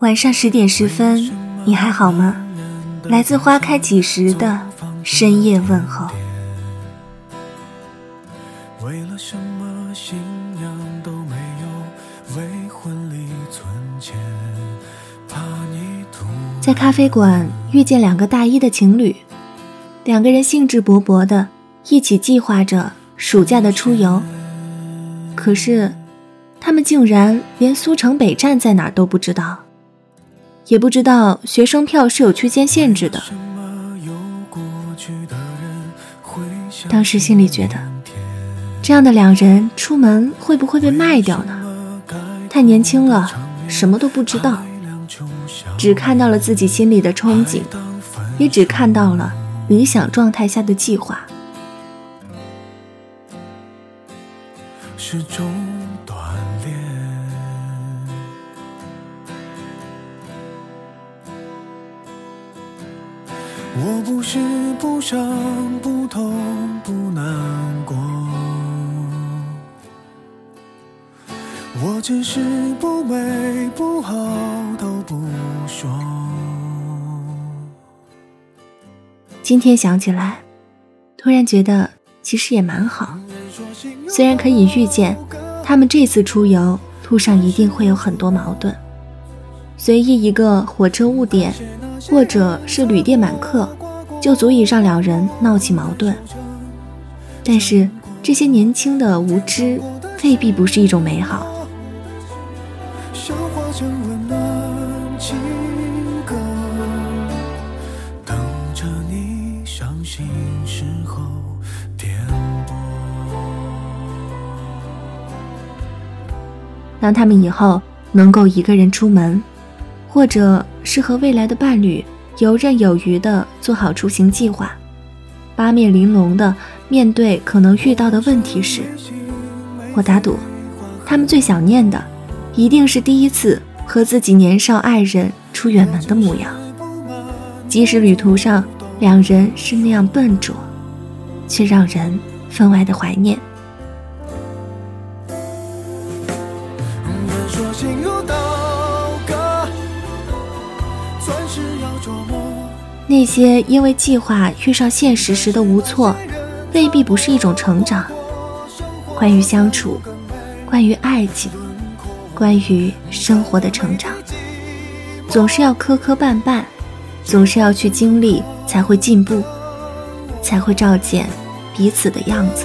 晚上十点十分，你还好吗？来自花开几时的深夜问候。在咖啡馆遇见两个大一的情侣，两个人兴致勃勃的一起计划着暑假的出游，可是他们竟然连苏城北站在哪儿都不知道。也不知道学生票是有区间限制的。当时心里觉得，这样的两人出门会不会被卖掉呢？太年轻了，什么都不知道，只看到了自己心里的憧憬，也只看到了理想状态下的计划。是种。我不是不伤不痛不难过，我只是不美不好都不说。今天想起来，突然觉得其实也蛮好。虽然可以预见，他们这次出游路上一定会有很多矛盾，随意一个火车误点。或者是旅店满客，就足以让两人闹起矛盾。但是这些年轻的无知，未必不是一种美好。当他们以后能够一个人出门。或者是和未来的伴侣游刃有余地做好出行计划，八面玲珑地面对可能遇到的问题时，我打赌，他们最想念的一定是第一次和自己年少爱人出远门的模样。即使旅途上两人是那样笨拙，却让人分外的怀念。那些因为计划遇上现实时的无措，未必不是一种成长。关于相处，关于爱情，关于生活的成长，总是要磕磕绊绊，总是要去经历，才会进步，才会照见彼此的样子。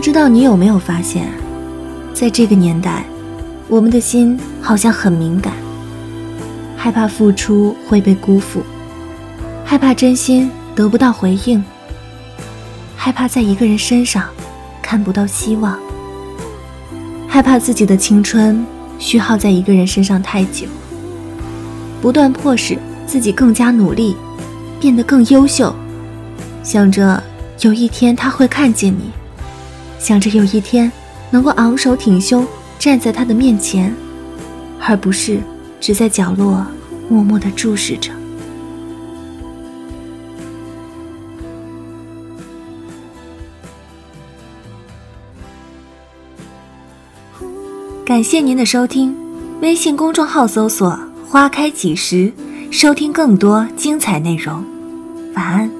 不知道你有没有发现，在这个年代，我们的心好像很敏感，害怕付出会被辜负，害怕真心得不到回应，害怕在一个人身上看不到希望，害怕自己的青春虚耗在一个人身上太久，不断迫使自己更加努力，变得更优秀，想着有一天他会看见你。想着有一天能够昂首挺胸站在他的面前，而不是只在角落默默的注视着。感谢您的收听，微信公众号搜索“花开几时”，收听更多精彩内容。晚安。